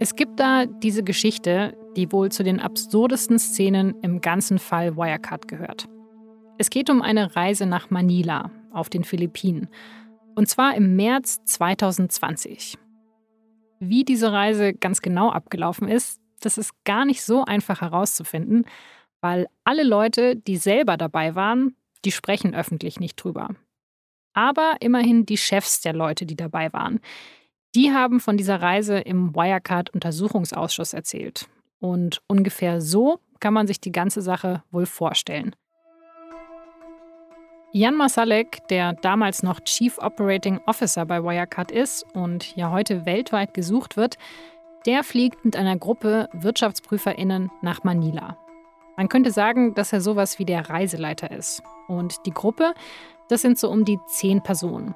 Es gibt da diese Geschichte, die wohl zu den absurdesten Szenen im ganzen Fall Wirecard gehört. Es geht um eine Reise nach Manila auf den Philippinen. Und zwar im März 2020. Wie diese Reise ganz genau abgelaufen ist, das ist gar nicht so einfach herauszufinden, weil alle Leute, die selber dabei waren, die sprechen öffentlich nicht drüber. Aber immerhin die Chefs der Leute, die dabei waren, die haben von dieser Reise im Wirecard-Untersuchungsausschuss erzählt. Und ungefähr so kann man sich die ganze Sache wohl vorstellen. Jan Masalek, der damals noch Chief Operating Officer bei Wirecard ist und ja heute weltweit gesucht wird, der fliegt mit einer Gruppe WirtschaftsprüferInnen nach Manila. Man könnte sagen, dass er sowas wie der Reiseleiter ist. Und die Gruppe, das sind so um die zehn Personen.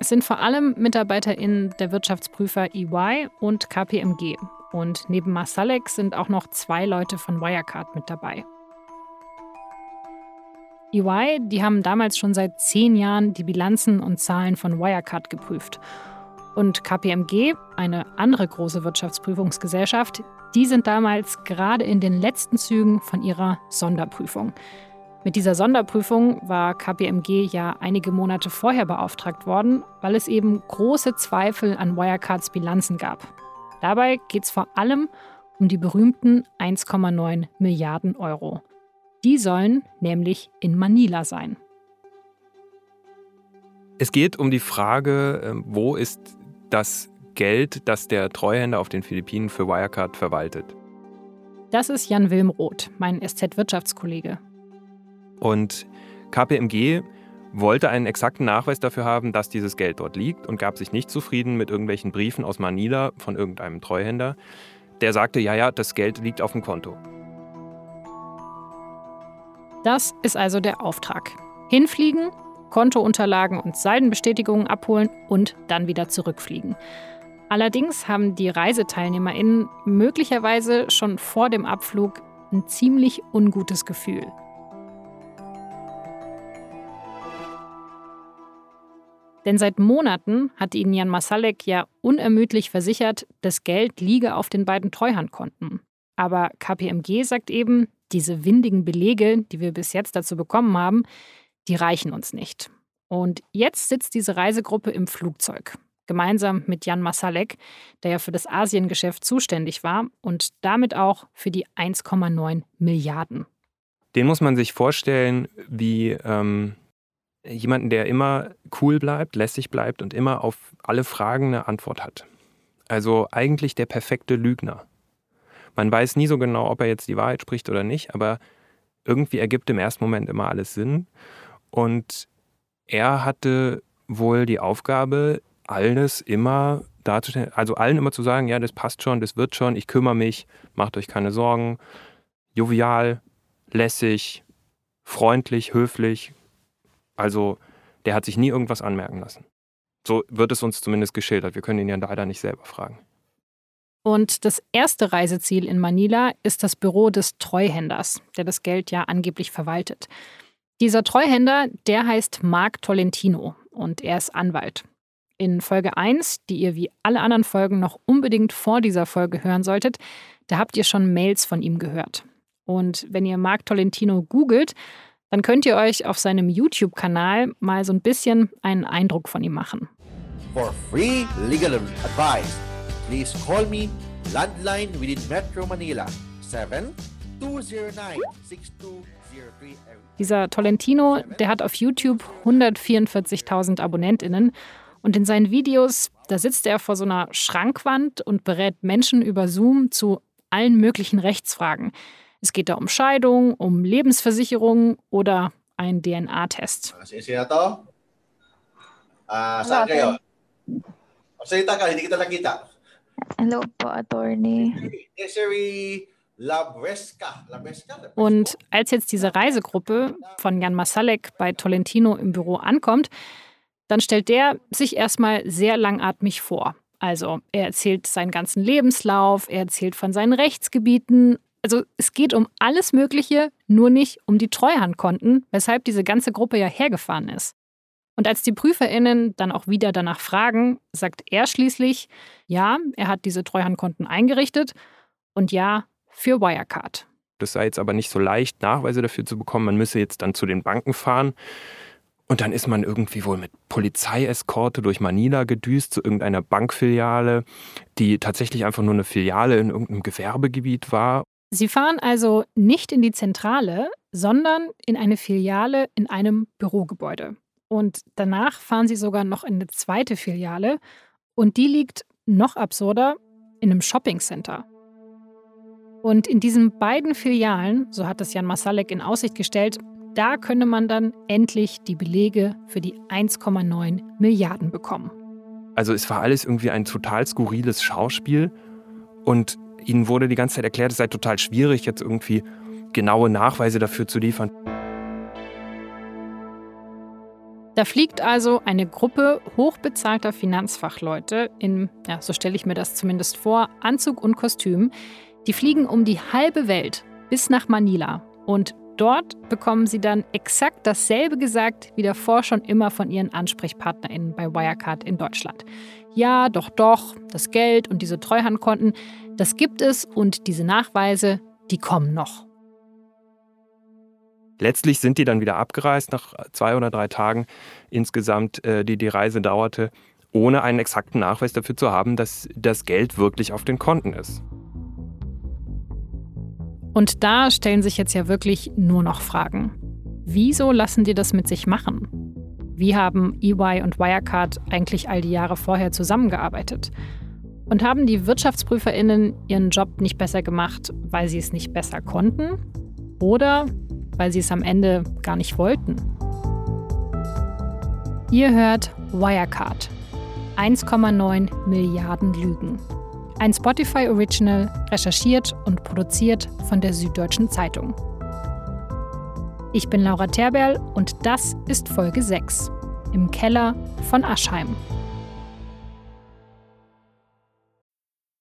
Es sind vor allem MitarbeiterInnen der Wirtschaftsprüfer EY und KPMG. Und neben Masalek sind auch noch zwei Leute von Wirecard mit dabei. EY, die haben damals schon seit zehn Jahren die Bilanzen und Zahlen von Wirecard geprüft. Und KPMG, eine andere große Wirtschaftsprüfungsgesellschaft, die sind damals gerade in den letzten Zügen von ihrer Sonderprüfung. Mit dieser Sonderprüfung war KPMG ja einige Monate vorher beauftragt worden, weil es eben große Zweifel an Wirecards Bilanzen gab. Dabei geht es vor allem um die berühmten 1,9 Milliarden Euro. Die sollen nämlich in Manila sein. Es geht um die Frage, ähm, wo ist das Geld, das der Treuhänder auf den Philippinen für Wirecard verwaltet. Das ist Jan Wilmroth, mein SZ-Wirtschaftskollege. Und KPMG wollte einen exakten Nachweis dafür haben, dass dieses Geld dort liegt und gab sich nicht zufrieden mit irgendwelchen Briefen aus Manila von irgendeinem Treuhänder. Der sagte, ja, ja, das Geld liegt auf dem Konto. Das ist also der Auftrag. Hinfliegen, Kontounterlagen und Saldenbestätigungen abholen und dann wieder zurückfliegen. Allerdings haben die ReiseteilnehmerInnen möglicherweise schon vor dem Abflug ein ziemlich ungutes Gefühl. Denn seit Monaten hat ihnen Jan Masalek ja unermüdlich versichert, das Geld liege auf den beiden Treuhandkonten. Aber KPMG sagt eben, diese windigen Belege, die wir bis jetzt dazu bekommen haben, die reichen uns nicht. Und jetzt sitzt diese Reisegruppe im Flugzeug, gemeinsam mit Jan Masalek, der ja für das Asiengeschäft zuständig war und damit auch für die 1,9 Milliarden. Den muss man sich vorstellen wie ähm, jemanden, der immer cool bleibt, lässig bleibt und immer auf alle Fragen eine Antwort hat. Also eigentlich der perfekte Lügner. Man weiß nie so genau, ob er jetzt die Wahrheit spricht oder nicht, aber irgendwie ergibt im ersten Moment immer alles Sinn. Und er hatte wohl die Aufgabe, alles immer darzustellen, also allen immer zu sagen, ja, das passt schon, das wird schon, ich kümmere mich, macht euch keine Sorgen. Jovial, lässig, freundlich, höflich, also der hat sich nie irgendwas anmerken lassen. So wird es uns zumindest geschildert. Wir können ihn ja leider nicht selber fragen. Und das erste Reiseziel in Manila ist das Büro des Treuhänders, der das Geld ja angeblich verwaltet. Dieser Treuhänder, der heißt Marc Tolentino und er ist Anwalt. In Folge 1, die ihr wie alle anderen Folgen noch unbedingt vor dieser Folge hören solltet, da habt ihr schon Mails von ihm gehört. Und wenn ihr Marc Tolentino googelt, dann könnt ihr euch auf seinem YouTube-Kanal mal so ein bisschen einen Eindruck von ihm machen. For free legal advice, please call me Landline within Metro Manila 7209 6203. Dieser Tolentino, der hat auf YouTube 144.000 AbonnentInnen und in seinen Videos, da sitzt er vor so einer Schrankwand und berät Menschen über Zoom zu allen möglichen Rechtsfragen. Es geht da um Scheidung, um Lebensversicherung oder einen DNA-Test. Hello po, Attorney. Und als jetzt diese Reisegruppe von Jan Masalek bei Tolentino im Büro ankommt, dann stellt der sich erstmal sehr langatmig vor. Also er erzählt seinen ganzen Lebenslauf, er erzählt von seinen Rechtsgebieten, also es geht um alles Mögliche, nur nicht um die Treuhandkonten, weshalb diese ganze Gruppe ja hergefahren ist. Und als die PrüferInnen dann auch wieder danach fragen, sagt er schließlich, ja, er hat diese Treuhandkonten eingerichtet und ja, für Wirecard. Das sei jetzt aber nicht so leicht, Nachweise dafür zu bekommen. Man müsse jetzt dann zu den Banken fahren. Und dann ist man irgendwie wohl mit Polizeieskorte durch Manila gedüst zu irgendeiner Bankfiliale, die tatsächlich einfach nur eine Filiale in irgendeinem Gewerbegebiet war. Sie fahren also nicht in die Zentrale, sondern in eine Filiale in einem Bürogebäude. Und danach fahren sie sogar noch in eine zweite Filiale. Und die liegt noch absurder in einem Shoppingcenter. Und in diesen beiden Filialen, so hat es Jan Masalek in Aussicht gestellt, da könne man dann endlich die Belege für die 1,9 Milliarden bekommen. Also es war alles irgendwie ein total skurriles Schauspiel und ihnen wurde die ganze Zeit erklärt, es sei total schwierig, jetzt irgendwie genaue Nachweise dafür zu liefern. Da fliegt also eine Gruppe hochbezahlter Finanzfachleute in, ja, so stelle ich mir das zumindest vor, Anzug und Kostüm. Die fliegen um die halbe Welt bis nach Manila. Und dort bekommen sie dann exakt dasselbe gesagt wie davor schon immer von ihren AnsprechpartnerInnen bei Wirecard in Deutschland. Ja, doch, doch, das Geld und diese Treuhandkonten, das gibt es und diese Nachweise, die kommen noch. Letztlich sind die dann wieder abgereist nach zwei oder drei Tagen insgesamt, äh, die die Reise dauerte, ohne einen exakten Nachweis dafür zu haben, dass das Geld wirklich auf den Konten ist. Und da stellen sich jetzt ja wirklich nur noch Fragen. Wieso lassen die das mit sich machen? Wie haben EY und Wirecard eigentlich all die Jahre vorher zusammengearbeitet? Und haben die Wirtschaftsprüferinnen ihren Job nicht besser gemacht, weil sie es nicht besser konnten? Oder weil sie es am Ende gar nicht wollten. Ihr hört Wirecard. 1,9 Milliarden Lügen. Ein Spotify Original, recherchiert und produziert von der Süddeutschen Zeitung. Ich bin Laura Terberl und das ist Folge 6 im Keller von Aschheim.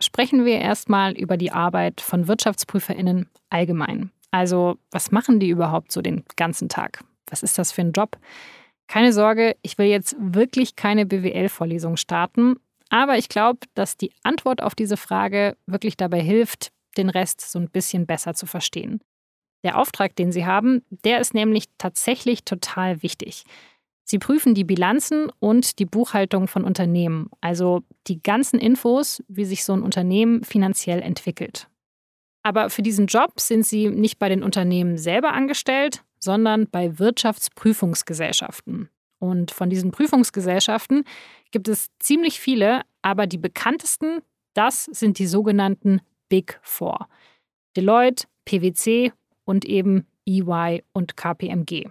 Sprechen wir erstmal über die Arbeit von WirtschaftsprüferInnen allgemein. Also, was machen die überhaupt so den ganzen Tag? Was ist das für ein Job? Keine Sorge, ich will jetzt wirklich keine BWL-Vorlesung starten, aber ich glaube, dass die Antwort auf diese Frage wirklich dabei hilft, den Rest so ein bisschen besser zu verstehen. Der Auftrag, den Sie haben, der ist nämlich tatsächlich total wichtig. Sie prüfen die Bilanzen und die Buchhaltung von Unternehmen, also die ganzen Infos, wie sich so ein Unternehmen finanziell entwickelt. Aber für diesen Job sind Sie nicht bei den Unternehmen selber angestellt, sondern bei Wirtschaftsprüfungsgesellschaften. Und von diesen Prüfungsgesellschaften gibt es ziemlich viele, aber die bekanntesten, das sind die sogenannten Big Four. Deloitte, PwC und eben EY und KPMG.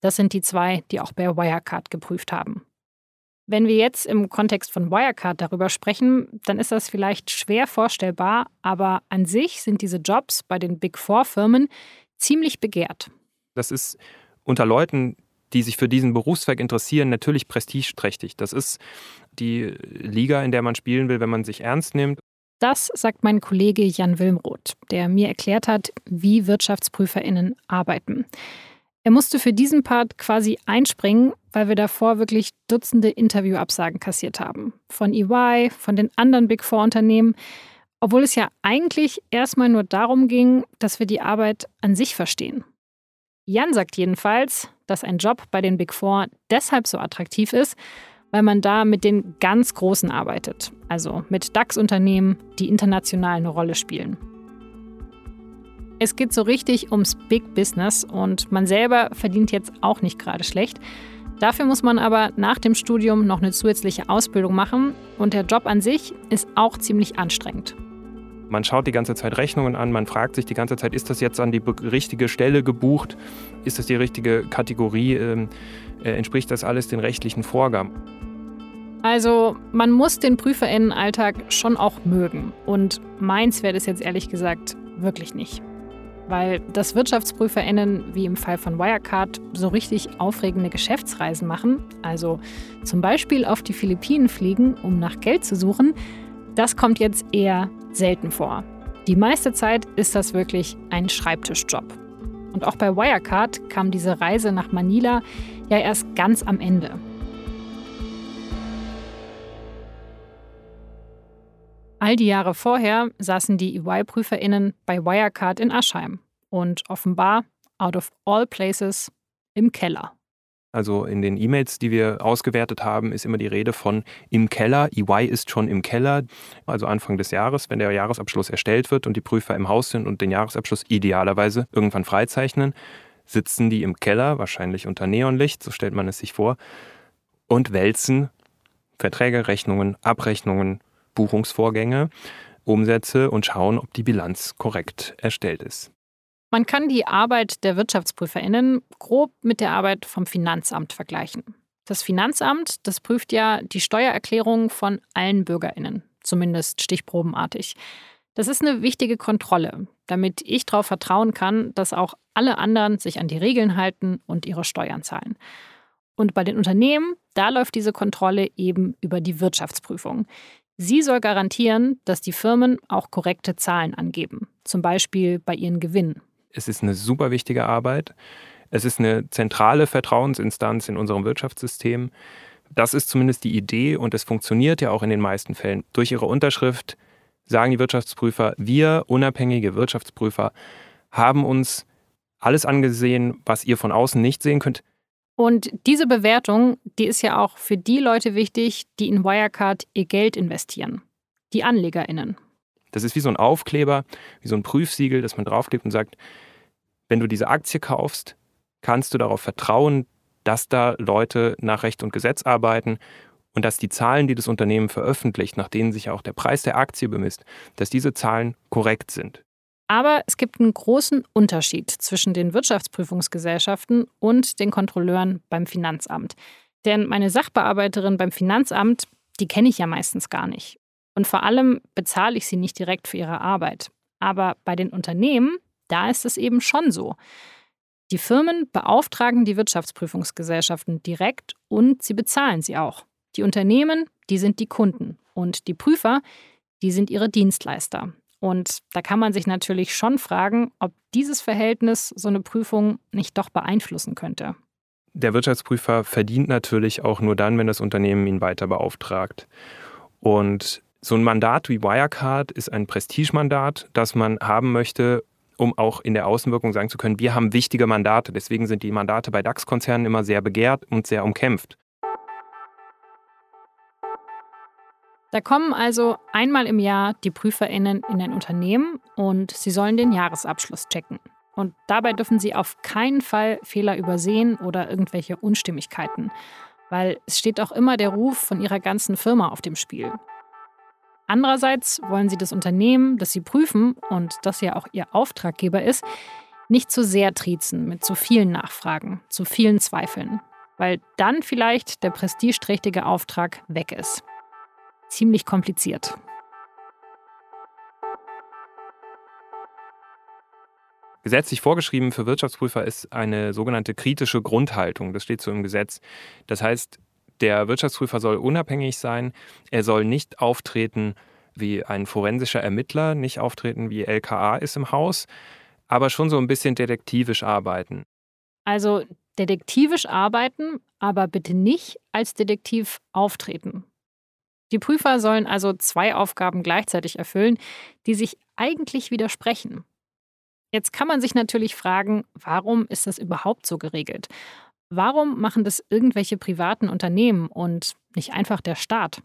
Das sind die zwei, die auch bei Wirecard geprüft haben. Wenn wir jetzt im Kontext von Wirecard darüber sprechen, dann ist das vielleicht schwer vorstellbar, aber an sich sind diese Jobs bei den Big Four Firmen ziemlich begehrt. Das ist unter Leuten, die sich für diesen Berufszweig interessieren, natürlich prestigeträchtig. Das ist die Liga, in der man spielen will, wenn man sich ernst nimmt. Das sagt mein Kollege Jan Wilmroth, der mir erklärt hat, wie WirtschaftsprüferInnen arbeiten. Er musste für diesen Part quasi einspringen, weil wir davor wirklich Dutzende Interviewabsagen kassiert haben. Von EY, von den anderen Big Four Unternehmen, obwohl es ja eigentlich erstmal nur darum ging, dass wir die Arbeit an sich verstehen. Jan sagt jedenfalls, dass ein Job bei den Big Four deshalb so attraktiv ist, weil man da mit den ganz Großen arbeitet, also mit DAX-Unternehmen, die international eine Rolle spielen. Es geht so richtig ums Big Business und man selber verdient jetzt auch nicht gerade schlecht. Dafür muss man aber nach dem Studium noch eine zusätzliche Ausbildung machen und der Job an sich ist auch ziemlich anstrengend. Man schaut die ganze Zeit Rechnungen an, man fragt sich die ganze Zeit, ist das jetzt an die richtige Stelle gebucht? Ist das die richtige Kategorie? Ähm, äh, entspricht das alles den rechtlichen Vorgaben? Also man muss den Prüferinnenalltag schon auch mögen. Und meins wäre das jetzt ehrlich gesagt wirklich nicht. Weil das Wirtschaftsprüferinnen, wie im Fall von Wirecard, so richtig aufregende Geschäftsreisen machen, also zum Beispiel auf die Philippinen fliegen, um nach Geld zu suchen, das kommt jetzt eher selten vor. Die meiste Zeit ist das wirklich ein Schreibtischjob. Und auch bei Wirecard kam diese Reise nach Manila ja erst ganz am Ende. All die Jahre vorher saßen die EY-PrüferInnen bei Wirecard in Aschheim und offenbar, out of all places, im Keller. Also in den E-Mails, die wir ausgewertet haben, ist immer die Rede von im Keller. EY ist schon im Keller, also Anfang des Jahres, wenn der Jahresabschluss erstellt wird und die Prüfer im Haus sind und den Jahresabschluss idealerweise irgendwann freizeichnen, sitzen die im Keller, wahrscheinlich unter Neonlicht, so stellt man es sich vor, und wälzen Verträge, Rechnungen, Abrechnungen, Buchungsvorgänge, Umsätze und schauen, ob die Bilanz korrekt erstellt ist. Man kann die Arbeit der Wirtschaftsprüferinnen grob mit der Arbeit vom Finanzamt vergleichen. Das Finanzamt, das prüft ja die Steuererklärungen von allen Bürgerinnen, zumindest stichprobenartig. Das ist eine wichtige Kontrolle, damit ich darauf vertrauen kann, dass auch alle anderen sich an die Regeln halten und ihre Steuern zahlen. Und bei den Unternehmen, da läuft diese Kontrolle eben über die Wirtschaftsprüfung. Sie soll garantieren, dass die Firmen auch korrekte Zahlen angeben, zum Beispiel bei ihren Gewinnen. Es ist eine super wichtige Arbeit. Es ist eine zentrale Vertrauensinstanz in unserem Wirtschaftssystem. Das ist zumindest die Idee und es funktioniert ja auch in den meisten Fällen. Durch ihre Unterschrift sagen die Wirtschaftsprüfer, wir unabhängige Wirtschaftsprüfer haben uns alles angesehen, was ihr von außen nicht sehen könnt. Und diese Bewertung, die ist ja auch für die Leute wichtig, die in Wirecard ihr Geld investieren. Die AnlegerInnen. Das ist wie so ein Aufkleber, wie so ein Prüfsiegel, das man draufklebt und sagt, wenn du diese Aktie kaufst, kannst du darauf vertrauen, dass da Leute nach Recht und Gesetz arbeiten und dass die Zahlen, die das Unternehmen veröffentlicht, nach denen sich auch der Preis der Aktie bemisst, dass diese Zahlen korrekt sind. Aber es gibt einen großen Unterschied zwischen den Wirtschaftsprüfungsgesellschaften und den Kontrolleuren beim Finanzamt. Denn meine Sachbearbeiterin beim Finanzamt, die kenne ich ja meistens gar nicht. Und vor allem bezahle ich sie nicht direkt für ihre Arbeit. Aber bei den Unternehmen, da ist es eben schon so. Die Firmen beauftragen die Wirtschaftsprüfungsgesellschaften direkt und sie bezahlen sie auch. Die Unternehmen, die sind die Kunden und die Prüfer, die sind ihre Dienstleister. Und da kann man sich natürlich schon fragen, ob dieses Verhältnis so eine Prüfung nicht doch beeinflussen könnte. Der Wirtschaftsprüfer verdient natürlich auch nur dann, wenn das Unternehmen ihn weiter beauftragt. Und so ein Mandat wie Wirecard ist ein Prestigemandat, das man haben möchte, um auch in der Außenwirkung sagen zu können, wir haben wichtige Mandate. Deswegen sind die Mandate bei DAX-Konzernen immer sehr begehrt und sehr umkämpft. Da kommen also einmal im Jahr die PrüferInnen in ein Unternehmen und sie sollen den Jahresabschluss checken. Und dabei dürfen sie auf keinen Fall Fehler übersehen oder irgendwelche Unstimmigkeiten, weil es steht auch immer der Ruf von ihrer ganzen Firma auf dem Spiel. Andererseits wollen sie das Unternehmen, das sie prüfen und das ja auch ihr Auftraggeber ist, nicht zu sehr triezen mit zu vielen Nachfragen, zu vielen Zweifeln, weil dann vielleicht der prestigeträchtige Auftrag weg ist. Ziemlich kompliziert. Gesetzlich vorgeschrieben für Wirtschaftsprüfer ist eine sogenannte kritische Grundhaltung. Das steht so im Gesetz. Das heißt, der Wirtschaftsprüfer soll unabhängig sein. Er soll nicht auftreten wie ein forensischer Ermittler, nicht auftreten wie LKA ist im Haus, aber schon so ein bisschen detektivisch arbeiten. Also detektivisch arbeiten, aber bitte nicht als Detektiv auftreten. Die Prüfer sollen also zwei Aufgaben gleichzeitig erfüllen, die sich eigentlich widersprechen. Jetzt kann man sich natürlich fragen, warum ist das überhaupt so geregelt? Warum machen das irgendwelche privaten Unternehmen und nicht einfach der Staat?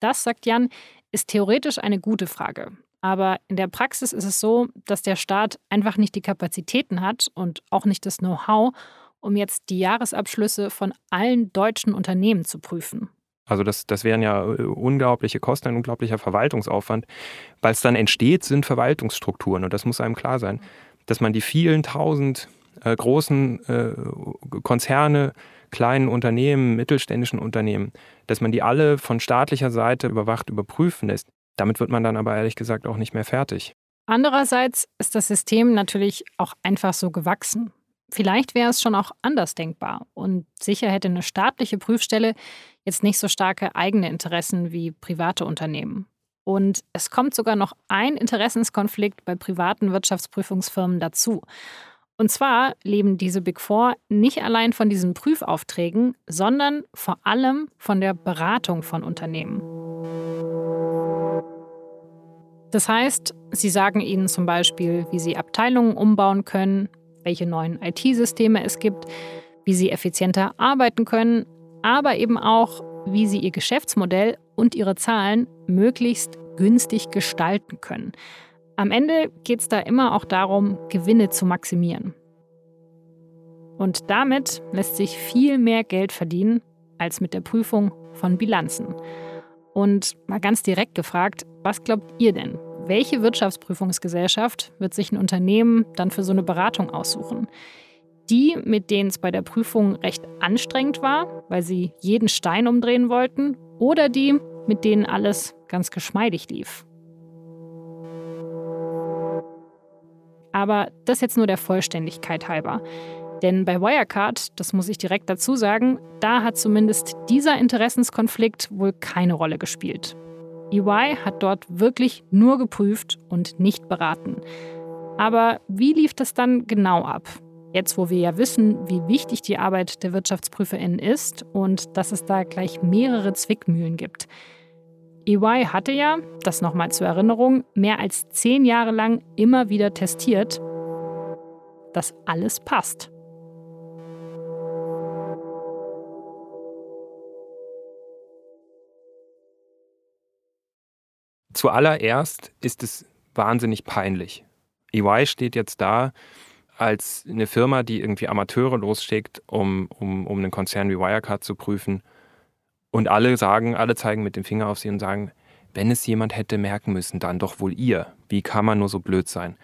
Das, sagt Jan, ist theoretisch eine gute Frage. Aber in der Praxis ist es so, dass der Staat einfach nicht die Kapazitäten hat und auch nicht das Know-how, um jetzt die Jahresabschlüsse von allen deutschen Unternehmen zu prüfen. Also das, das wären ja äh, unglaubliche Kosten, ein unglaublicher Verwaltungsaufwand. Weil es dann entsteht, sind Verwaltungsstrukturen und das muss einem klar sein, dass man die vielen tausend äh, großen äh, Konzerne, kleinen Unternehmen, mittelständischen Unternehmen, dass man die alle von staatlicher Seite überwacht, überprüfen lässt. Damit wird man dann aber ehrlich gesagt auch nicht mehr fertig. Andererseits ist das System natürlich auch einfach so gewachsen. Vielleicht wäre es schon auch anders denkbar und sicher hätte eine staatliche Prüfstelle jetzt nicht so starke eigene Interessen wie private Unternehmen. Und es kommt sogar noch ein Interessenskonflikt bei privaten Wirtschaftsprüfungsfirmen dazu. Und zwar leben diese Big Four nicht allein von diesen Prüfaufträgen, sondern vor allem von der Beratung von Unternehmen. Das heißt, sie sagen ihnen zum Beispiel, wie sie Abteilungen umbauen können, welche neuen IT-Systeme es gibt, wie sie effizienter arbeiten können, aber eben auch, wie sie ihr Geschäftsmodell und ihre Zahlen möglichst günstig gestalten können. Am Ende geht es da immer auch darum, Gewinne zu maximieren. Und damit lässt sich viel mehr Geld verdienen als mit der Prüfung von Bilanzen. Und mal ganz direkt gefragt, was glaubt ihr denn? Welche Wirtschaftsprüfungsgesellschaft wird sich ein Unternehmen dann für so eine Beratung aussuchen? Die, mit denen es bei der Prüfung recht anstrengend war, weil sie jeden Stein umdrehen wollten, oder die, mit denen alles ganz geschmeidig lief? Aber das jetzt nur der Vollständigkeit halber. Denn bei Wirecard, das muss ich direkt dazu sagen, da hat zumindest dieser Interessenskonflikt wohl keine Rolle gespielt. EY hat dort wirklich nur geprüft und nicht beraten. Aber wie lief das dann genau ab? Jetzt, wo wir ja wissen, wie wichtig die Arbeit der WirtschaftsprüferInnen ist und dass es da gleich mehrere Zwickmühlen gibt. EY hatte ja, das nochmal zur Erinnerung, mehr als zehn Jahre lang immer wieder testiert, dass alles passt. Zuallererst ist es wahnsinnig peinlich. EY steht jetzt da als eine Firma, die irgendwie Amateure losschickt, um, um, um einen Konzern wie Wirecard zu prüfen. Und alle sagen, alle zeigen mit dem Finger auf sie und sagen, wenn es jemand hätte merken müssen, dann doch wohl ihr. Wie kann man nur so blöd sein?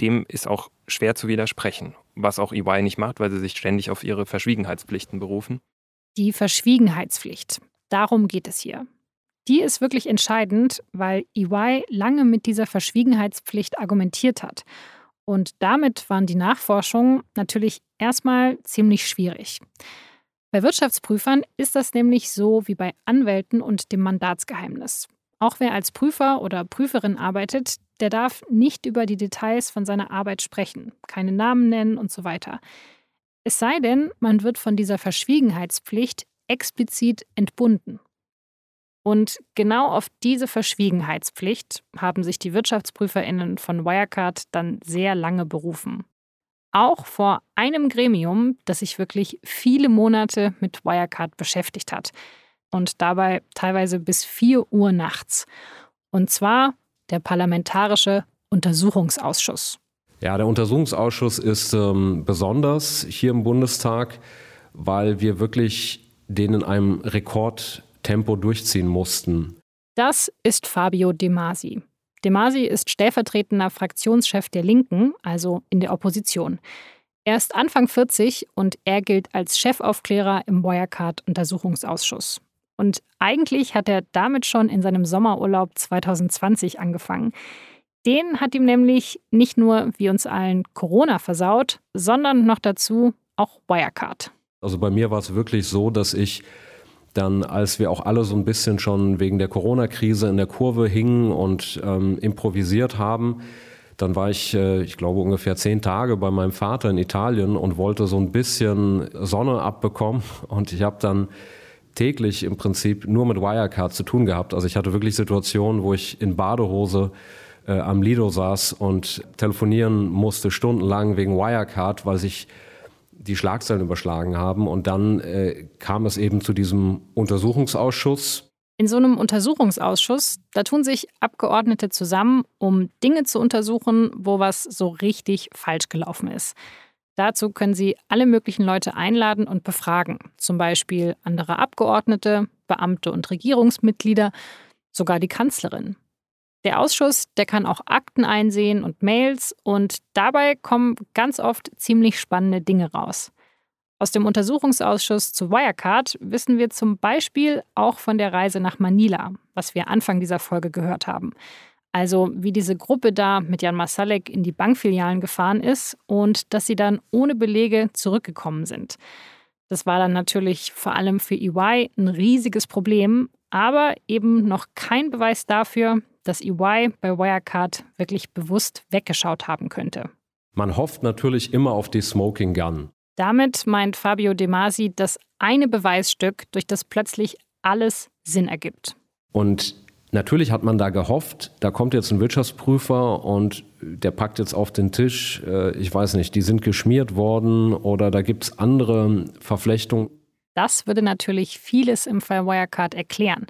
Dem ist auch schwer zu widersprechen, was auch EY nicht macht, weil sie sich ständig auf ihre Verschwiegenheitspflichten berufen. Die Verschwiegenheitspflicht. Darum geht es hier. Die ist wirklich entscheidend, weil EY lange mit dieser Verschwiegenheitspflicht argumentiert hat. Und damit waren die Nachforschungen natürlich erstmal ziemlich schwierig. Bei Wirtschaftsprüfern ist das nämlich so wie bei Anwälten und dem Mandatsgeheimnis. Auch wer als Prüfer oder Prüferin arbeitet, der darf nicht über die Details von seiner Arbeit sprechen, keine Namen nennen und so weiter. Es sei denn, man wird von dieser Verschwiegenheitspflicht explizit entbunden. Und genau auf diese Verschwiegenheitspflicht haben sich die Wirtschaftsprüferinnen von Wirecard dann sehr lange berufen. Auch vor einem Gremium, das sich wirklich viele Monate mit Wirecard beschäftigt hat. Und dabei teilweise bis 4 Uhr nachts. Und zwar der Parlamentarische Untersuchungsausschuss. Ja, der Untersuchungsausschuss ist ähm, besonders hier im Bundestag, weil wir wirklich den in einem Rekord Tempo durchziehen mussten. Das ist Fabio De Masi. De Masi ist stellvertretender Fraktionschef der Linken, also in der Opposition. Er ist Anfang 40 und er gilt als Chefaufklärer im Wirecard-Untersuchungsausschuss. Und eigentlich hat er damit schon in seinem Sommerurlaub 2020 angefangen. Den hat ihm nämlich nicht nur wie uns allen Corona versaut, sondern noch dazu auch Wirecard. Also bei mir war es wirklich so, dass ich dann, als wir auch alle so ein bisschen schon wegen der Corona-Krise in der Kurve hingen und ähm, improvisiert haben, dann war ich, äh, ich glaube, ungefähr zehn Tage bei meinem Vater in Italien und wollte so ein bisschen Sonne abbekommen. Und ich habe dann täglich im Prinzip nur mit Wirecard zu tun gehabt. Also ich hatte wirklich Situationen, wo ich in Badehose äh, am Lido saß und telefonieren musste stundenlang wegen Wirecard, weil sich die Schlagzeilen überschlagen haben. Und dann äh, kam es eben zu diesem Untersuchungsausschuss. In so einem Untersuchungsausschuss, da tun sich Abgeordnete zusammen, um Dinge zu untersuchen, wo was so richtig falsch gelaufen ist. Dazu können sie alle möglichen Leute einladen und befragen, zum Beispiel andere Abgeordnete, Beamte und Regierungsmitglieder, sogar die Kanzlerin. Der Ausschuss, der kann auch Akten einsehen und Mails und dabei kommen ganz oft ziemlich spannende Dinge raus. Aus dem Untersuchungsausschuss zu Wirecard wissen wir zum Beispiel auch von der Reise nach Manila, was wir Anfang dieser Folge gehört haben. Also wie diese Gruppe da mit Jan Masalek in die Bankfilialen gefahren ist und dass sie dann ohne Belege zurückgekommen sind. Das war dann natürlich vor allem für EY ein riesiges Problem, aber eben noch kein Beweis dafür, dass EY bei Wirecard wirklich bewusst weggeschaut haben könnte. Man hofft natürlich immer auf die Smoking Gun. Damit meint Fabio De Masi das eine Beweisstück, durch das plötzlich alles Sinn ergibt. Und natürlich hat man da gehofft, da kommt jetzt ein Wirtschaftsprüfer und der packt jetzt auf den Tisch, äh, ich weiß nicht, die sind geschmiert worden oder da gibt es andere Verflechtungen. Das würde natürlich vieles im Fall Wirecard erklären.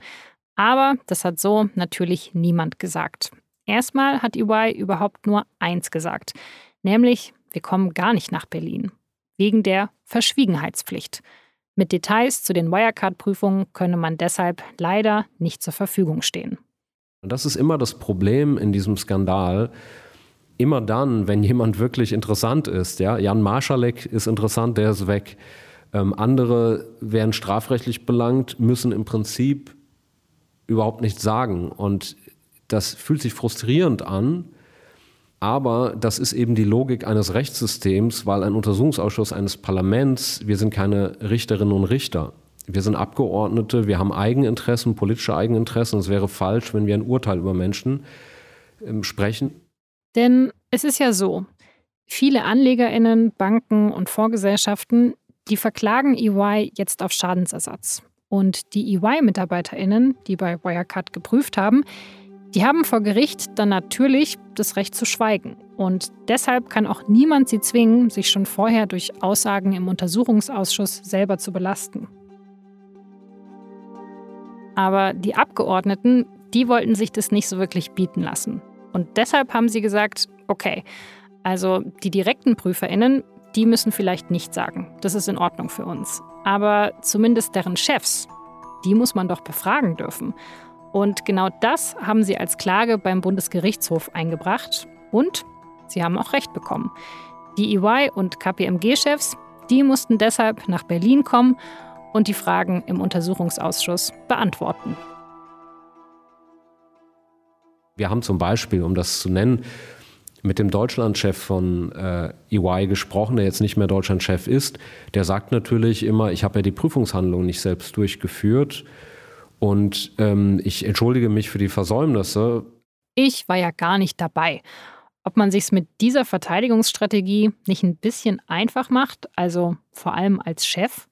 Aber das hat so natürlich niemand gesagt. Erstmal hat EY überhaupt nur eins gesagt, nämlich wir kommen gar nicht nach Berlin, wegen der Verschwiegenheitspflicht. Mit Details zu den Wirecard-Prüfungen könne man deshalb leider nicht zur Verfügung stehen. Das ist immer das Problem in diesem Skandal. Immer dann, wenn jemand wirklich interessant ist, ja, Jan Marschalek ist interessant, der ist weg. Ähm, andere werden strafrechtlich belangt, müssen im Prinzip überhaupt nichts sagen. Und das fühlt sich frustrierend an, aber das ist eben die Logik eines Rechtssystems, weil ein Untersuchungsausschuss eines Parlaments, wir sind keine Richterinnen und Richter. Wir sind Abgeordnete, wir haben Eigeninteressen, politische Eigeninteressen. Es wäre falsch, wenn wir ein Urteil über Menschen äh, sprechen. Denn es ist ja so, viele Anlegerinnen, Banken und Vorgesellschaften, die verklagen EY jetzt auf Schadensersatz. Und die EY-MitarbeiterInnen, die bei Wirecard geprüft haben, die haben vor Gericht dann natürlich das Recht zu schweigen. Und deshalb kann auch niemand sie zwingen, sich schon vorher durch Aussagen im Untersuchungsausschuss selber zu belasten. Aber die Abgeordneten, die wollten sich das nicht so wirklich bieten lassen. Und deshalb haben sie gesagt, okay, also die direkten Prüferinnen, die müssen vielleicht nicht sagen. Das ist in Ordnung für uns. Aber zumindest deren Chefs, die muss man doch befragen dürfen. Und genau das haben sie als Klage beim Bundesgerichtshof eingebracht. Und sie haben auch Recht bekommen. Die EY- und KPMG-Chefs, die mussten deshalb nach Berlin kommen und die Fragen im Untersuchungsausschuss beantworten. Wir haben zum Beispiel, um das zu nennen, mit dem Deutschlandchef von äh, EY gesprochen, der jetzt nicht mehr Deutschlandchef ist. Der sagt natürlich immer, ich habe ja die Prüfungshandlung nicht selbst durchgeführt und ähm, ich entschuldige mich für die Versäumnisse. Ich war ja gar nicht dabei. Ob man sich's mit dieser Verteidigungsstrategie nicht ein bisschen einfach macht, also vor allem als Chef?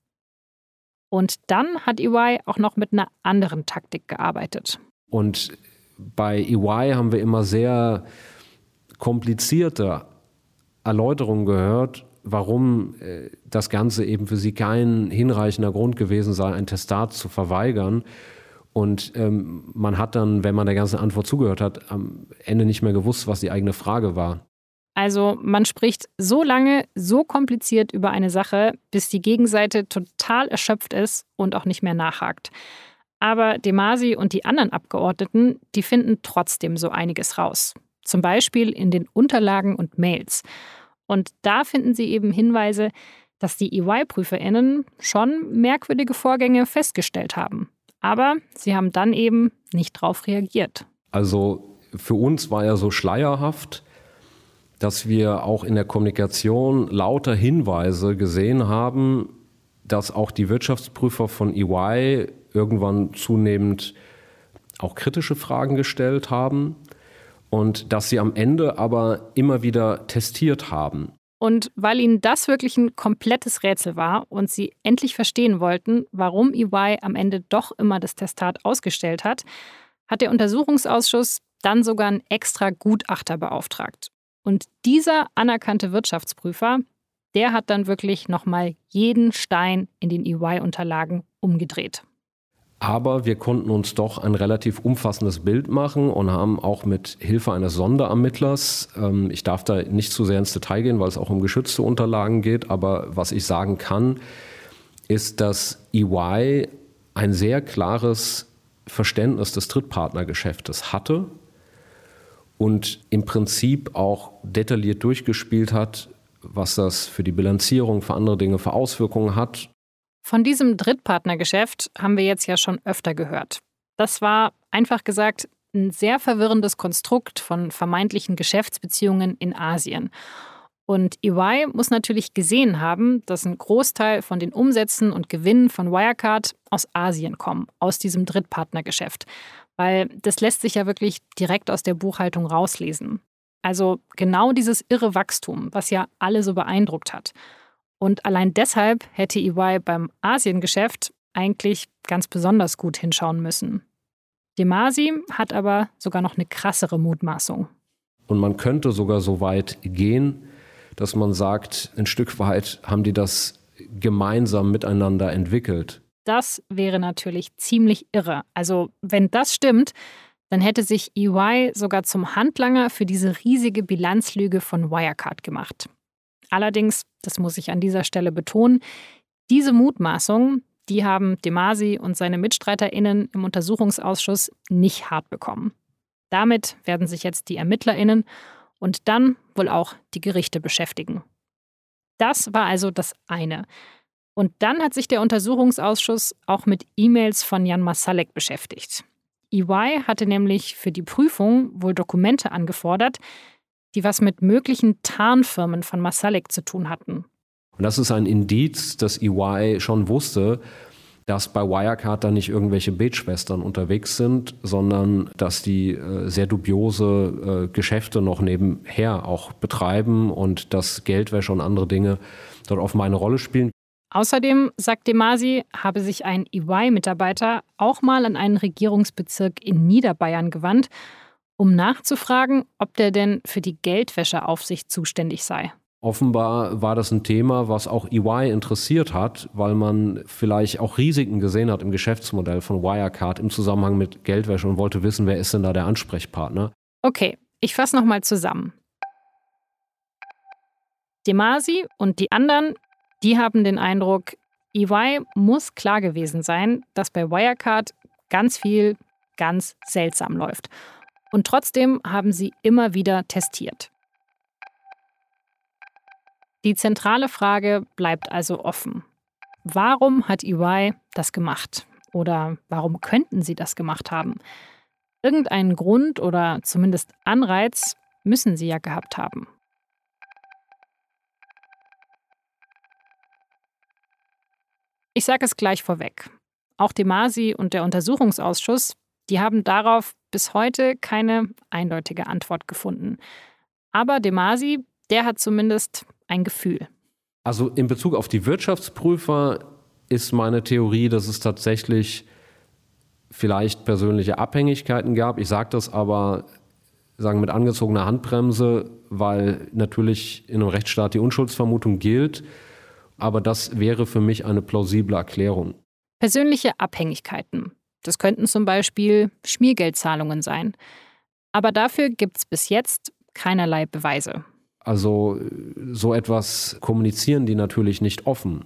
Und dann hat EY auch noch mit einer anderen Taktik gearbeitet. Und bei EY haben wir immer sehr komplizierte Erläuterungen gehört, warum äh, das Ganze eben für sie kein hinreichender Grund gewesen sei, ein Testat zu verweigern. Und ähm, man hat dann, wenn man der ganzen Antwort zugehört hat, am Ende nicht mehr gewusst, was die eigene Frage war. Also man spricht so lange, so kompliziert über eine Sache, bis die Gegenseite total erschöpft ist und auch nicht mehr nachhakt. Aber Demasi und die anderen Abgeordneten, die finden trotzdem so einiges raus zum Beispiel in den Unterlagen und Mails. Und da finden Sie eben Hinweise, dass die EY-PrüferInnen schon merkwürdige Vorgänge festgestellt haben. Aber sie haben dann eben nicht darauf reagiert. Also für uns war ja so schleierhaft, dass wir auch in der Kommunikation lauter Hinweise gesehen haben, dass auch die Wirtschaftsprüfer von EY irgendwann zunehmend auch kritische Fragen gestellt haben und dass sie am Ende aber immer wieder testiert haben. Und weil ihnen das wirklich ein komplettes Rätsel war und sie endlich verstehen wollten, warum EY am Ende doch immer das Testat ausgestellt hat, hat der Untersuchungsausschuss dann sogar einen extra Gutachter beauftragt. Und dieser anerkannte Wirtschaftsprüfer, der hat dann wirklich nochmal jeden Stein in den EY-Unterlagen umgedreht. Aber wir konnten uns doch ein relativ umfassendes Bild machen und haben auch mit Hilfe eines Sonderermittlers, ähm, ich darf da nicht zu sehr ins Detail gehen, weil es auch um geschützte Unterlagen geht, aber was ich sagen kann, ist, dass EY ein sehr klares Verständnis des Drittpartnergeschäftes hatte und im Prinzip auch detailliert durchgespielt hat, was das für die Bilanzierung, für andere Dinge für Auswirkungen hat von diesem Drittpartnergeschäft haben wir jetzt ja schon öfter gehört. Das war einfach gesagt ein sehr verwirrendes Konstrukt von vermeintlichen Geschäftsbeziehungen in Asien. Und EY muss natürlich gesehen haben, dass ein Großteil von den Umsätzen und Gewinnen von Wirecard aus Asien kommen, aus diesem Drittpartnergeschäft. Weil das lässt sich ja wirklich direkt aus der Buchhaltung rauslesen. Also genau dieses irre Wachstum, was ja alle so beeindruckt hat. Und allein deshalb hätte EY beim Asiengeschäft eigentlich ganz besonders gut hinschauen müssen. Demasi hat aber sogar noch eine krassere Mutmaßung. Und man könnte sogar so weit gehen, dass man sagt, ein Stück weit haben die das gemeinsam miteinander entwickelt. Das wäre natürlich ziemlich irre. Also wenn das stimmt, dann hätte sich EY sogar zum Handlanger für diese riesige Bilanzlüge von Wirecard gemacht. Allerdings, das muss ich an dieser Stelle betonen, diese Mutmaßungen, die haben Demasi und seine MitstreiterInnen im Untersuchungsausschuss nicht hart bekommen. Damit werden sich jetzt die ErmittlerInnen und dann wohl auch die Gerichte beschäftigen. Das war also das eine. Und dann hat sich der Untersuchungsausschuss auch mit E-Mails von Jan Masalek beschäftigt. EY hatte nämlich für die Prüfung wohl Dokumente angefordert, die was mit möglichen Tarnfirmen von Masalik zu tun hatten. Und das ist ein Indiz, dass EY schon wusste, dass bei Wirecard da nicht irgendwelche Betschwestern unterwegs sind, sondern dass die äh, sehr dubiose äh, Geschäfte noch nebenher auch betreiben und dass Geldwäsche und andere Dinge dort offenbar eine Rolle spielen. Außerdem, sagt Demasi, habe sich ein EY-Mitarbeiter auch mal an einen Regierungsbezirk in Niederbayern gewandt um nachzufragen, ob der denn für die Geldwäscheaufsicht zuständig sei. Offenbar war das ein Thema, was auch EY interessiert hat, weil man vielleicht auch Risiken gesehen hat im Geschäftsmodell von Wirecard im Zusammenhang mit Geldwäsche und wollte wissen, wer ist denn da der Ansprechpartner. Okay, ich fasse nochmal zusammen. Demasi und die anderen, die haben den Eindruck, EY muss klar gewesen sein, dass bei Wirecard ganz viel ganz seltsam läuft. Und trotzdem haben sie immer wieder testiert. Die zentrale Frage bleibt also offen. Warum hat EY das gemacht? Oder warum könnten sie das gemacht haben? Irgendeinen Grund oder zumindest Anreiz müssen sie ja gehabt haben. Ich sage es gleich vorweg. Auch Demasi und der Untersuchungsausschuss die haben darauf bis heute keine eindeutige Antwort gefunden. Aber Demasi, der hat zumindest ein Gefühl. Also in Bezug auf die Wirtschaftsprüfer ist meine Theorie, dass es tatsächlich vielleicht persönliche Abhängigkeiten gab. Ich sage das aber sagen mit angezogener Handbremse, weil natürlich in einem Rechtsstaat die Unschuldsvermutung gilt. Aber das wäre für mich eine plausible Erklärung. Persönliche Abhängigkeiten. Das könnten zum Beispiel Schmiergeldzahlungen sein. Aber dafür gibt es bis jetzt keinerlei Beweise. Also so etwas kommunizieren die natürlich nicht offen.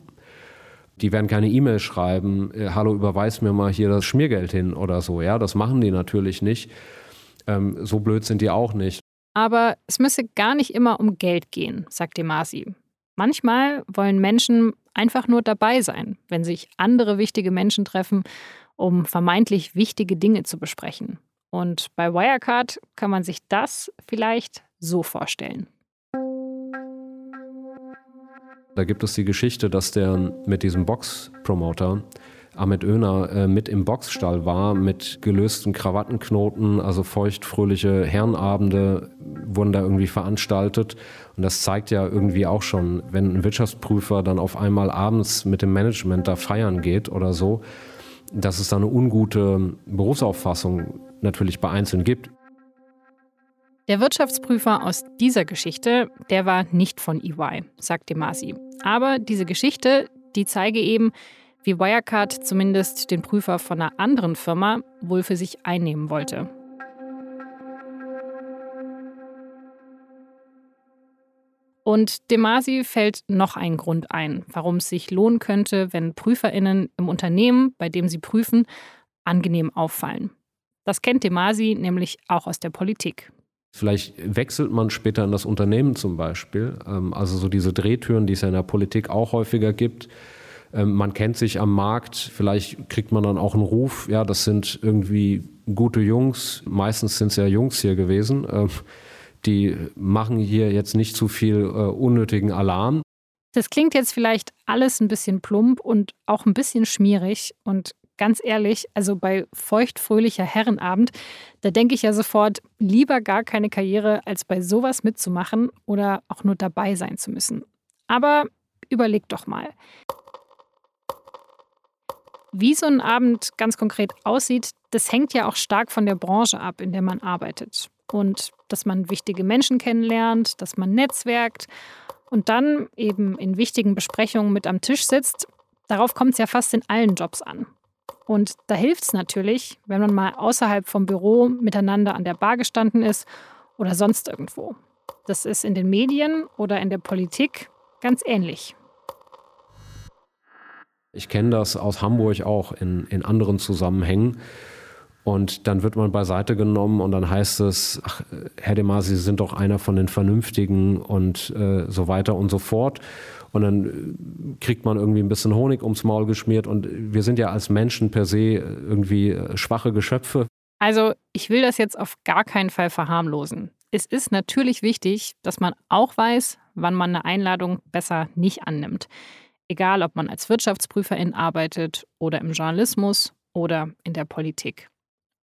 Die werden keine E-Mail schreiben, äh, hallo, überweis mir mal hier das Schmiergeld hin oder so. Ja, das machen die natürlich nicht. Ähm, so blöd sind die auch nicht. Aber es müsse gar nicht immer um Geld gehen, sagt Demasi. Manchmal wollen Menschen einfach nur dabei sein, wenn sich andere wichtige Menschen treffen um vermeintlich wichtige Dinge zu besprechen. Und bei Wirecard kann man sich das vielleicht so vorstellen. Da gibt es die Geschichte, dass der mit diesem Box-Promoter Ahmed Öner äh, mit im Boxstall war, mit gelösten Krawattenknoten, also feuchtfröhliche Herrenabende wurden da irgendwie veranstaltet. Und das zeigt ja irgendwie auch schon, wenn ein Wirtschaftsprüfer dann auf einmal abends mit dem Management da feiern geht oder so, dass es da eine ungute Berufsauffassung natürlich bei Einzelnen gibt. Der Wirtschaftsprüfer aus dieser Geschichte, der war nicht von EY, sagt Demasi. Aber diese Geschichte, die zeige eben, wie Wirecard zumindest den Prüfer von einer anderen Firma wohl für sich einnehmen wollte. Und Demasi fällt noch ein Grund ein, warum es sich lohnen könnte, wenn PrüferInnen im Unternehmen, bei dem sie prüfen, angenehm auffallen. Das kennt Demasi nämlich auch aus der Politik. Vielleicht wechselt man später in das Unternehmen zum Beispiel. Ähm, also so diese Drehtüren, die es ja in der Politik auch häufiger gibt. Ähm, man kennt sich am Markt, vielleicht kriegt man dann auch einen Ruf, ja, das sind irgendwie gute Jungs, meistens sind es ja Jungs hier gewesen, ähm, die machen hier jetzt nicht zu viel äh, unnötigen Alarm. Das klingt jetzt vielleicht alles ein bisschen plump und auch ein bisschen schmierig und ganz ehrlich, also bei feuchtfröhlicher Herrenabend, da denke ich ja sofort, lieber gar keine Karriere, als bei sowas mitzumachen oder auch nur dabei sein zu müssen. Aber überleg doch mal. Wie so ein Abend ganz konkret aussieht, das hängt ja auch stark von der Branche ab, in der man arbeitet. Und dass man wichtige Menschen kennenlernt, dass man netzwerkt und dann eben in wichtigen Besprechungen mit am Tisch sitzt, darauf kommt es ja fast in allen Jobs an. Und da hilft es natürlich, wenn man mal außerhalb vom Büro miteinander an der Bar gestanden ist oder sonst irgendwo. Das ist in den Medien oder in der Politik ganz ähnlich. Ich kenne das aus Hamburg auch in, in anderen Zusammenhängen. Und dann wird man beiseite genommen und dann heißt es, ach, Herr de Masi, Sie sind doch einer von den Vernünftigen und äh, so weiter und so fort. Und dann äh, kriegt man irgendwie ein bisschen Honig ums Maul geschmiert. Und wir sind ja als Menschen per se irgendwie äh, schwache Geschöpfe. Also ich will das jetzt auf gar keinen Fall verharmlosen. Es ist natürlich wichtig, dass man auch weiß, wann man eine Einladung besser nicht annimmt. Egal, ob man als Wirtschaftsprüferin arbeitet oder im Journalismus oder in der Politik.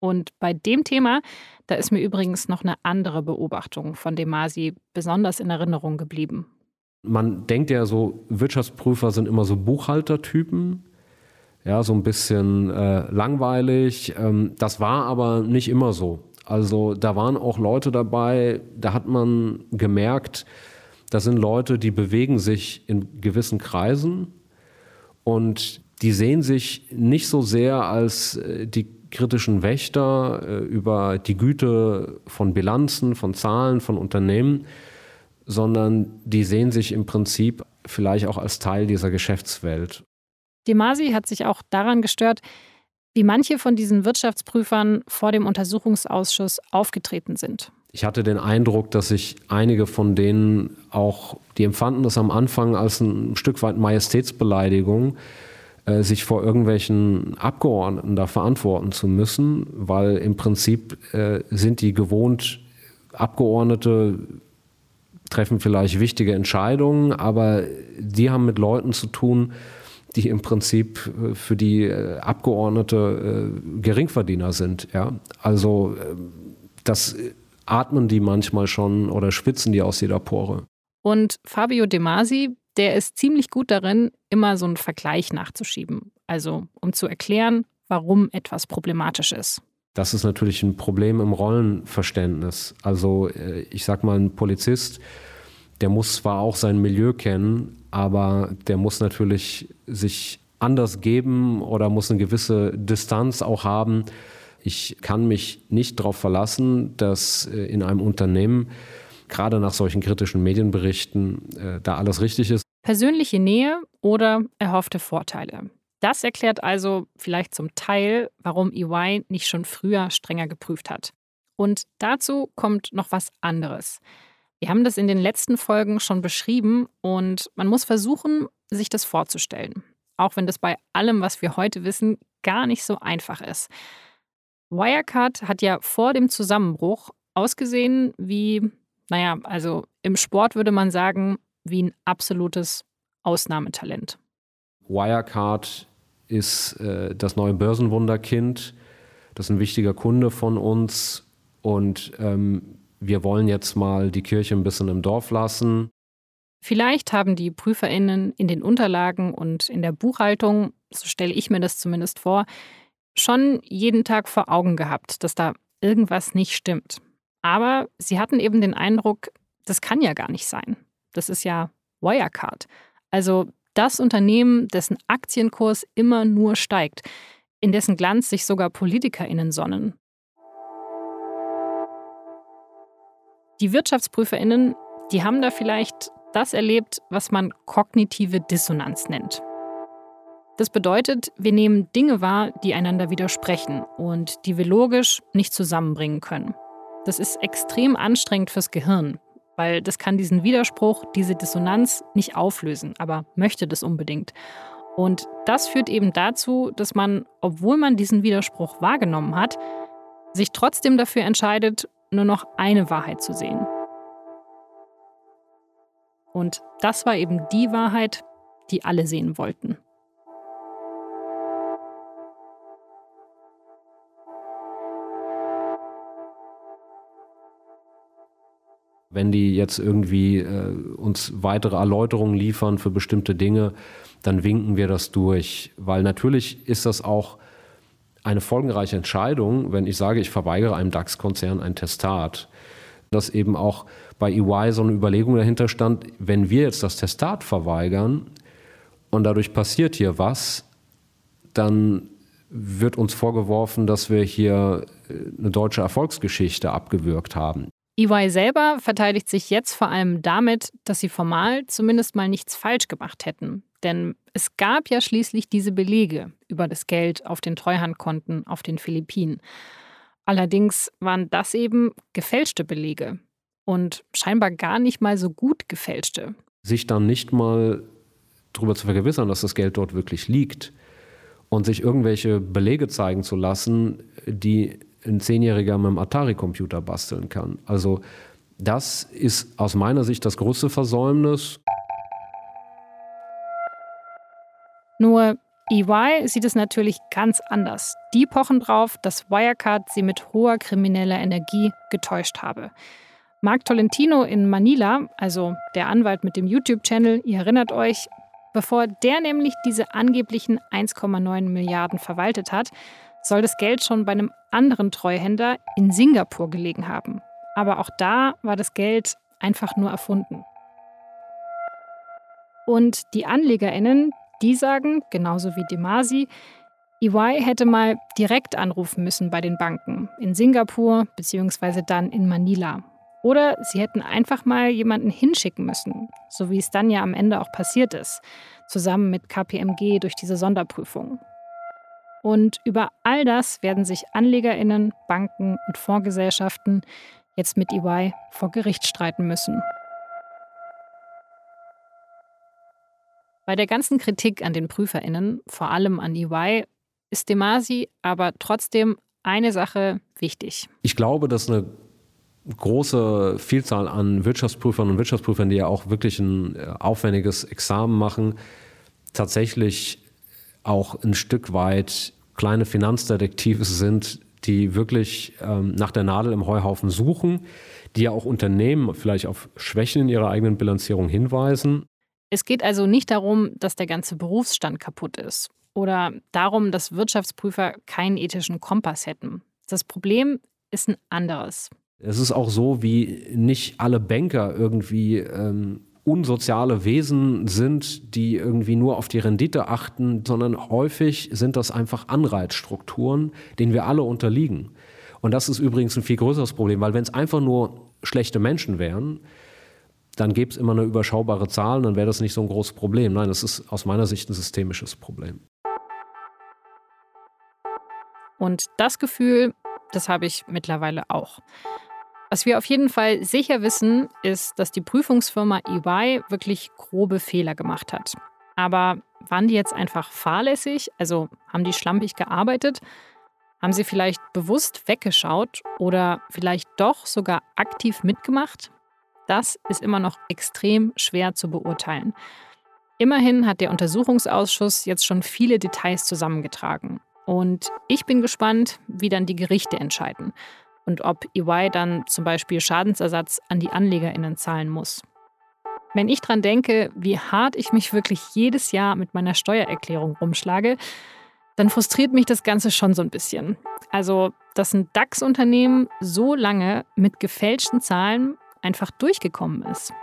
Und bei dem Thema, da ist mir übrigens noch eine andere Beobachtung von Demasi besonders in Erinnerung geblieben. Man denkt ja so, Wirtschaftsprüfer sind immer so Buchhaltertypen, ja, so ein bisschen äh, langweilig. Ähm, das war aber nicht immer so. Also da waren auch Leute dabei, da hat man gemerkt, das sind Leute, die bewegen sich in gewissen Kreisen und die sehen sich nicht so sehr als äh, die kritischen Wächter äh, über die Güte von Bilanzen, von Zahlen, von Unternehmen, sondern die sehen sich im Prinzip vielleicht auch als Teil dieser Geschäftswelt. Demasi hat sich auch daran gestört, wie manche von diesen Wirtschaftsprüfern vor dem Untersuchungsausschuss aufgetreten sind. Ich hatte den Eindruck, dass sich einige von denen auch, die empfanden das am Anfang als ein Stück weit Majestätsbeleidigung, äh, sich vor irgendwelchen Abgeordneten da verantworten zu müssen, weil im Prinzip äh, sind die gewohnt, Abgeordnete treffen vielleicht wichtige Entscheidungen, aber die haben mit Leuten zu tun, die im Prinzip äh, für die äh, Abgeordnete Geringverdiener sind. Ja? Also das atmen die manchmal schon oder spitzen die aus jeder Pore. Und Fabio De Masi, der ist ziemlich gut darin, immer so einen Vergleich nachzuschieben. Also um zu erklären, warum etwas problematisch ist. Das ist natürlich ein Problem im Rollenverständnis. Also äh, ich sag mal, ein Polizist, der muss zwar auch sein Milieu kennen, aber der muss natürlich sich anders geben oder muss eine gewisse Distanz auch haben. Ich kann mich nicht darauf verlassen, dass äh, in einem Unternehmen gerade nach solchen kritischen Medienberichten äh, da alles richtig ist. Persönliche Nähe oder erhoffte Vorteile. Das erklärt also vielleicht zum Teil, warum EY nicht schon früher strenger geprüft hat. Und dazu kommt noch was anderes. Wir haben das in den letzten Folgen schon beschrieben und man muss versuchen, sich das vorzustellen. Auch wenn das bei allem, was wir heute wissen, gar nicht so einfach ist. Wirecard hat ja vor dem Zusammenbruch ausgesehen wie, naja, also im Sport würde man sagen, wie ein absolutes Ausnahmetalent. Wirecard ist äh, das neue Börsenwunderkind. Das ist ein wichtiger Kunde von uns. Und ähm, wir wollen jetzt mal die Kirche ein bisschen im Dorf lassen. Vielleicht haben die PrüferInnen in den Unterlagen und in der Buchhaltung, so stelle ich mir das zumindest vor, schon jeden Tag vor Augen gehabt, dass da irgendwas nicht stimmt. Aber sie hatten eben den Eindruck, das kann ja gar nicht sein. Das ist ja Wirecard. Also das Unternehmen, dessen Aktienkurs immer nur steigt, in dessen Glanz sich sogar PolitikerInnen sonnen. Die WirtschaftsprüferInnen, die haben da vielleicht das erlebt, was man kognitive Dissonanz nennt. Das bedeutet, wir nehmen Dinge wahr, die einander widersprechen und die wir logisch nicht zusammenbringen können. Das ist extrem anstrengend fürs Gehirn, weil das kann diesen Widerspruch, diese Dissonanz nicht auflösen, aber möchte das unbedingt. Und das führt eben dazu, dass man, obwohl man diesen Widerspruch wahrgenommen hat, sich trotzdem dafür entscheidet, nur noch eine Wahrheit zu sehen. Und das war eben die Wahrheit, die alle sehen wollten. Wenn die jetzt irgendwie äh, uns weitere Erläuterungen liefern für bestimmte Dinge, dann winken wir das durch. Weil natürlich ist das auch eine folgenreiche Entscheidung, wenn ich sage, ich verweigere einem DAX-Konzern ein Testat. Dass eben auch bei EY so eine Überlegung dahinter stand, wenn wir jetzt das Testat verweigern und dadurch passiert hier was, dann wird uns vorgeworfen, dass wir hier äh, eine deutsche Erfolgsgeschichte abgewürgt haben. EY selber verteidigt sich jetzt vor allem damit, dass sie formal zumindest mal nichts falsch gemacht hätten. Denn es gab ja schließlich diese Belege über das Geld auf den Treuhandkonten auf den Philippinen. Allerdings waren das eben gefälschte Belege und scheinbar gar nicht mal so gut gefälschte. Sich dann nicht mal darüber zu vergewissern, dass das Geld dort wirklich liegt und sich irgendwelche Belege zeigen zu lassen, die ein Zehnjähriger mit einem Atari-Computer basteln kann. Also das ist aus meiner Sicht das größte Versäumnis. Nur EY sieht es natürlich ganz anders. Die pochen drauf, dass Wirecard sie mit hoher krimineller Energie getäuscht habe. Mark Tolentino in Manila, also der Anwalt mit dem YouTube-Channel, ihr erinnert euch, bevor der nämlich diese angeblichen 1,9 Milliarden verwaltet hat, soll das Geld schon bei einem anderen Treuhänder in Singapur gelegen haben. Aber auch da war das Geld einfach nur erfunden. Und die AnlegerInnen, die sagen, genauso wie Demasi, EY hätte mal direkt anrufen müssen bei den Banken in Singapur bzw. dann in Manila. Oder sie hätten einfach mal jemanden hinschicken müssen, so wie es dann ja am Ende auch passiert ist, zusammen mit KPMG durch diese Sonderprüfung. Und über all das werden sich Anlegerinnen, Banken und Fondsgesellschaften jetzt mit EY vor Gericht streiten müssen. Bei der ganzen Kritik an den Prüferinnen, vor allem an EY, ist Demasi aber trotzdem eine Sache wichtig. Ich glaube, dass eine große Vielzahl an Wirtschaftsprüfern und Wirtschaftsprüfern, die ja auch wirklich ein äh, aufwendiges Examen machen, tatsächlich auch ein Stück weit kleine Finanzdetektive sind, die wirklich ähm, nach der Nadel im Heuhaufen suchen, die ja auch Unternehmen vielleicht auf Schwächen in ihrer eigenen Bilanzierung hinweisen. Es geht also nicht darum, dass der ganze Berufsstand kaputt ist oder darum, dass Wirtschaftsprüfer keinen ethischen Kompass hätten. Das Problem ist ein anderes. Es ist auch so, wie nicht alle Banker irgendwie ähm, unsoziale Wesen sind, die irgendwie nur auf die Rendite achten, sondern häufig sind das einfach Anreizstrukturen, denen wir alle unterliegen. Und das ist übrigens ein viel größeres Problem, weil wenn es einfach nur schlechte Menschen wären, dann gäbe es immer eine überschaubare Zahl und dann wäre das nicht so ein großes Problem. Nein, das ist aus meiner Sicht ein systemisches Problem. Und das Gefühl, das habe ich mittlerweile auch. Was wir auf jeden Fall sicher wissen, ist, dass die Prüfungsfirma EY wirklich grobe Fehler gemacht hat. Aber waren die jetzt einfach fahrlässig? Also haben die schlampig gearbeitet? Haben sie vielleicht bewusst weggeschaut oder vielleicht doch sogar aktiv mitgemacht? Das ist immer noch extrem schwer zu beurteilen. Immerhin hat der Untersuchungsausschuss jetzt schon viele Details zusammengetragen. Und ich bin gespannt, wie dann die Gerichte entscheiden und ob EY dann zum Beispiel Schadensersatz an die AnlegerInnen zahlen muss. Wenn ich dran denke, wie hart ich mich wirklich jedes Jahr mit meiner Steuererklärung rumschlage, dann frustriert mich das Ganze schon so ein bisschen. Also, dass ein DAX-Unternehmen so lange mit gefälschten Zahlen einfach durchgekommen ist.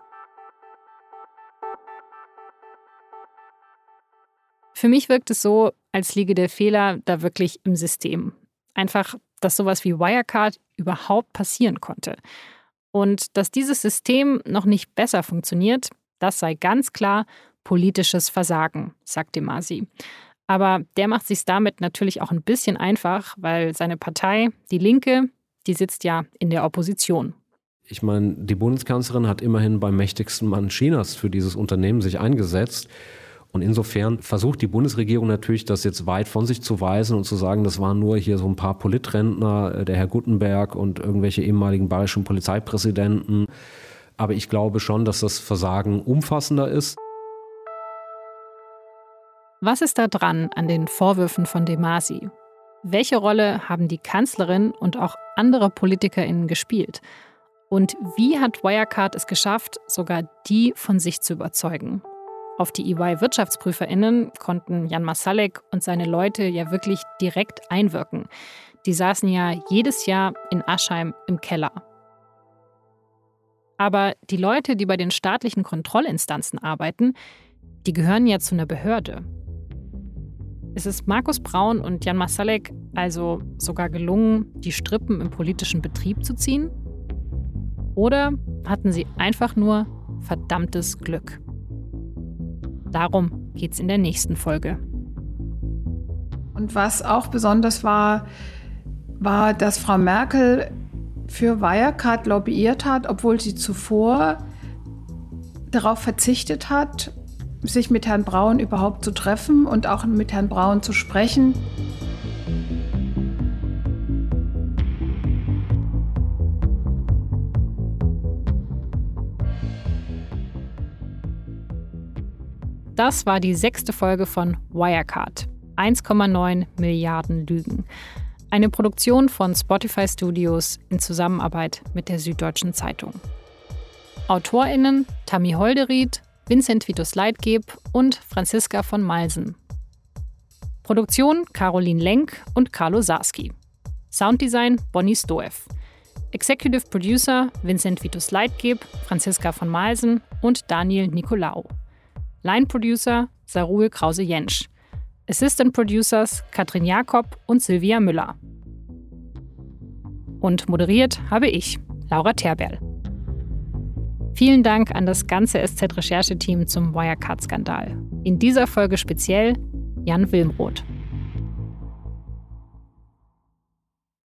Für mich wirkt es so, als liege der Fehler da wirklich im System. Einfach, dass sowas wie Wirecard überhaupt passieren konnte. Und dass dieses System noch nicht besser funktioniert, das sei ganz klar politisches Versagen, sagt Demasi. Aber der macht sich damit natürlich auch ein bisschen einfach, weil seine Partei, die Linke, die sitzt ja in der Opposition. Ich meine, die Bundeskanzlerin hat immerhin beim mächtigsten Mann Chinas für dieses Unternehmen sich eingesetzt. Und insofern versucht die Bundesregierung natürlich, das jetzt weit von sich zu weisen und zu sagen, das waren nur hier so ein paar Politrentner, äh, der Herr Guttenberg und irgendwelche ehemaligen bayerischen Polizeipräsidenten. Aber ich glaube schon, dass das Versagen umfassender ist. Was ist da dran an den Vorwürfen von De Masi? Welche Rolle haben die Kanzlerin und auch andere PolitikerInnen gespielt? Und wie hat Wirecard es geschafft, sogar die von sich zu überzeugen? Auf die EY-WirtschaftsprüferInnen konnten Jan Masalek und seine Leute ja wirklich direkt einwirken. Die saßen ja jedes Jahr in Aschheim im Keller. Aber die Leute, die bei den staatlichen Kontrollinstanzen arbeiten, die gehören ja zu einer Behörde. Es ist Markus Braun und Jan Masalek also sogar gelungen, die Strippen im politischen Betrieb zu ziehen? Oder hatten sie einfach nur verdammtes Glück? Darum geht es in der nächsten Folge. Und was auch besonders war, war, dass Frau Merkel für Wirecard lobbyiert hat, obwohl sie zuvor darauf verzichtet hat, sich mit Herrn Braun überhaupt zu treffen und auch mit Herrn Braun zu sprechen. Das war die sechste Folge von Wirecard. 1,9 Milliarden Lügen. Eine Produktion von Spotify Studios in Zusammenarbeit mit der Süddeutschen Zeitung. AutorInnen Tammy Holderied, Vincent Vitus Leitgeb und Franziska von Malsen. Produktion Caroline Lenk und Carlo Sarski. Sounddesign Bonnie Stoev. Executive Producer Vincent Vitus Leitgeb, Franziska von Malsen und Daniel Nicolaou. Line Producer Sarul Krause-Jensch. Assistant Producers Katrin Jakob und Silvia Müller. Und moderiert habe ich, Laura Terberl. Vielen Dank an das ganze SZ-Rechercheteam zum Wirecard-Skandal. In dieser Folge speziell Jan Wilmroth.